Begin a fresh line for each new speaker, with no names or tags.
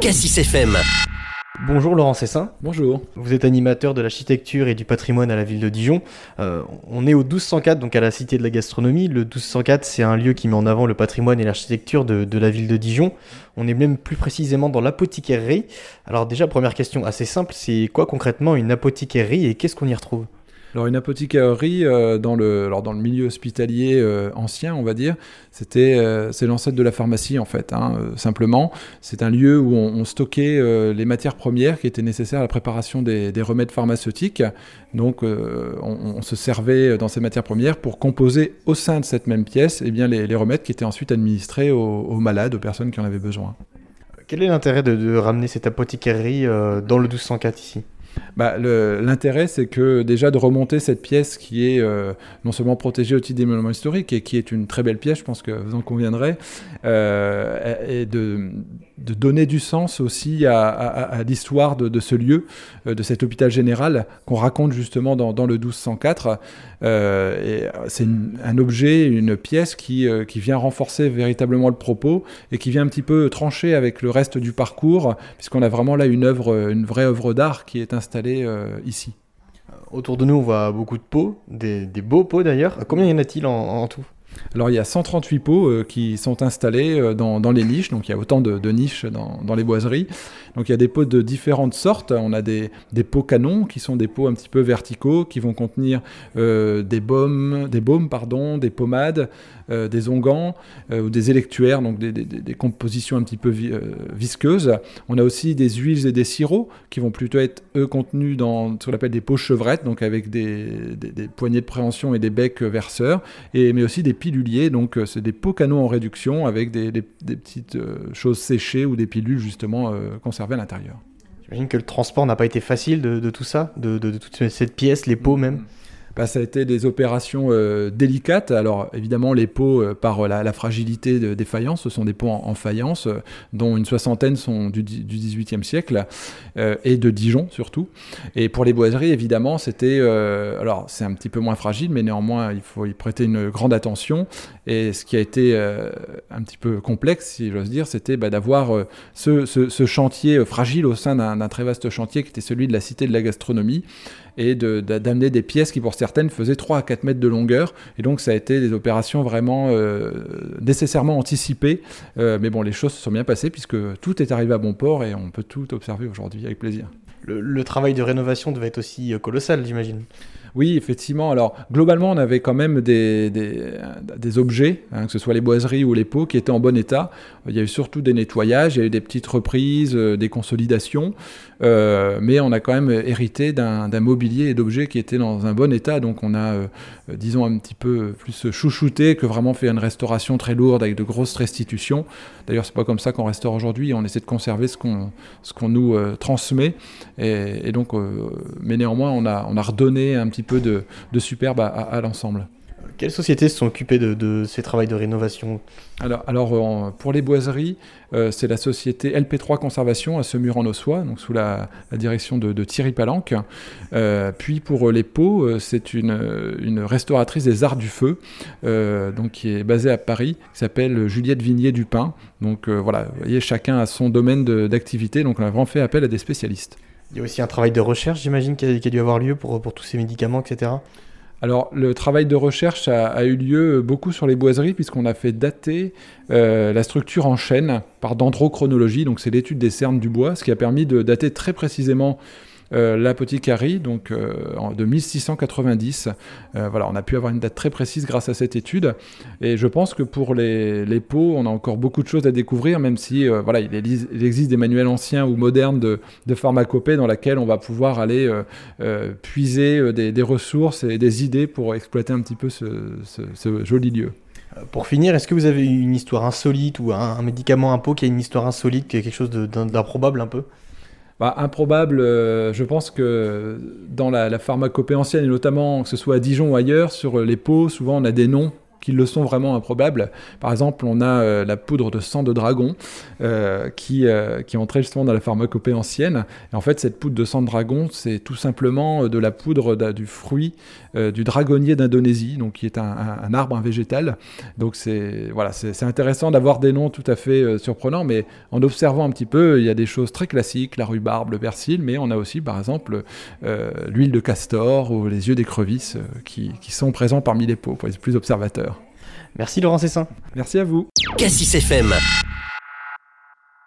Cassis FM.
Bonjour Laurent Cessin.
Bonjour.
Vous êtes animateur de l'architecture et du patrimoine à la ville de Dijon. Euh, on est au 1204, donc à la Cité de la Gastronomie. Le 1204, c'est un lieu qui met en avant le patrimoine et l'architecture de, de, la ville de Dijon. On est même plus précisément dans l'apothicaire. Alors déjà, première question assez simple, c'est quoi concrètement une apothicaire et qu'est-ce qu'on y retrouve?
Alors une apothicarie euh, dans le alors dans le milieu hospitalier euh, ancien, on va dire, c'était euh, c'est l'ancêtre de la pharmacie en fait. Hein, simplement, c'est un lieu où on, stockait les matières premières qui étaient nécessaires à la préparation des, des remèdes pharmaceutiques. Donc on, se servait dans ces matières premières pour composer au sein de cette même pièce, eh bien les, remèdes qui étaient ensuite administrés aux, malades, aux personnes qui en avaient besoin.
Quel est l'intérêt de, de, ramener cette apothicarie dans le 1204 ici?
Bah, L'intérêt, c'est que déjà de remonter cette pièce qui est euh, non seulement protégée au titre des monuments historiques et qui est une très belle pièce, je pense que vous en conviendrez, euh, et de, de, donner du sens aussi à, l'histoire de, ce lieu, euh, de cet hôpital général qu'on raconte justement dans, le 1204. Euh, c'est un objet, une pièce qui, qui vient renforcer véritablement le propos et qui vient un petit peu trancher avec le reste du parcours, puisqu'on a vraiment là une œuvre, une vraie œuvre d'art qui est installée euh, ici.
Autour de nous, on voit beaucoup de pots, des, beaux pots d'ailleurs. Combien y en a-t-il en, tout?
Alors il y a 138 pots euh, qui sont installés euh, dans, les niches, donc il y a autant de, niches dans, les boiseries. Donc il y a des pots de différentes sortes. On a des, pots canons qui sont des pots un petit peu verticaux qui vont contenir des baumes, des baumes pardon, des pommades, des onguents ou des électuaires, donc des, compositions un petit peu visqueuses. On a aussi des huiles et des sirops qui vont plutôt être eux contenus dans ce qu'on appelle des pots chevrettes, donc avec des, poignées de préhension et des becs verseurs, et, mais aussi des piluliers, donc c'est des pots canons en réduction avec des, petites choses séchées ou des pilules justement conservées à l'intérieur.
J'imagine que le transport n'a pas été facile de, tout ça, de, de, toute cette pièce, les pots même.
Bah, ça a été des opérations euh, délicates. Alors évidemment, les pots, euh, par la, fragilité de, des faïences, ce sont des pots en, faïence, euh, dont une soixantaine sont du, XVIIIe siècle, et de Dijon surtout. Et pour les boiseries, évidemment, c'était... alors c'est un petit peu moins fragile, mais néanmoins, il faut y prêter une grande attention. Et ce qui a été un petit peu complexe, si j'ose dire, c'était bah, d'avoir ce, chantier fragile au sein d'un très vaste chantier qui était celui de la Cité de la Gastronomie, et d'amener des pièces qui, pour certaines, faisaient 3 à 4 mètres de longueur. Et donc, ça a été des opérations vraiment euh, nécessairement anticipées. Euh, mais bon, les choses se sont bien passées puisque tout est arrivé à bon port et on peut tout observer aujourd'hui avec plaisir.
Le, travail de rénovation devait être aussi euh, colossal, j'imagine.
Oui, effectivement. Alors, globalement, on avait quand même des, des, objets, hein, que ce soit les boiseries ou les pots, qui étaient en bon état. Il y a eu surtout des nettoyages, il y a eu des petites reprises, des consolidations. Euh, mais on a quand même hérité d'un mobilier et d'objets qui étaient dans un bon état. Donc on a, euh, disons, un petit peu plus chouchouté que vraiment fait une restauration très lourde avec de grosses restitutions. D'ailleurs, c'est pas comme ça qu'on restaure aujourd'hui. On essaie de conserver ce qu'on nous euh, transmet. Et, donc, mais néanmoins, on a, on a redonné un petit peu de, de superbe à, à l'ensemble.
Quelles sociétés se sont occupées de, ces travaux de rénovation
Alors, alors pour les boiseries, euh, c'est la société LP3 Conservation à Semur en Ossois, donc sous la, direction de, Thierry Palanque. Euh, puis pour les pots, euh, c'est une, une, restauratrice des arts du feu, donc qui est basée à Paris, qui s'appelle Juliette Vignier-Dupin. Donc voilà, vous voyez, chacun a son domaine d'activité, donc on a vraiment fait appel à des spécialistes.
Il y a aussi un travail de recherche, j'imagine, qui, a dû avoir lieu pour, tous ces médicaments, etc.
Alors, le travail de recherche a, eu lieu beaucoup sur les boiseries, puisqu'on a fait dater euh, la structure en chaîne par dendrochronologie, donc c'est l'étude des cernes du bois, ce qui a permis de dater très précisément euh, l'apothicarie, donc euh, de 1690. Euh, voilà, on a pu avoir une date très précise grâce à cette étude. Et je pense que pour les, les pots, on a encore beaucoup de choses à découvrir, même si voilà, il, existe des manuels anciens ou modernes de, de pharmacopée dans lesquels on va pouvoir aller puiser des, ressources et des idées pour exploiter un petit peu ce, joli lieu.
Pour finir, est-ce que vous avez une histoire insolite ou un, médicament, un pot qui a une histoire insolite, quelque chose d'improbable un peu?
Bah, improbable, euh, je pense que dans la, pharmacopée ancienne, et notamment que ce soit à Dijon ou ailleurs, sur les pots, souvent on a des noms qu'ils le sont vraiment improbables. Par exemple, on a la poudre de sang de dragon qui, qui entrait justement dans la pharmacopée ancienne. Et en fait, cette poudre de sang de dragon, c'est tout simplement de la poudre du fruit du dragonnier d'Indonésie, donc qui est un, un, arbre, un végétal. Donc c'est voilà, c'est intéressant d'avoir des noms tout à fait surprenants, mais en observant un petit peu, il y a des choses très classiques, la rhubarbe, le persil, mais on a aussi par exemple euh, l'huile de castor ou les yeux d'écrevisse euh, qui, qui, sont présents parmi les pots pour les plus observateurs.
Merci Laurent Cessin.
Merci à vous.
Cassis FM.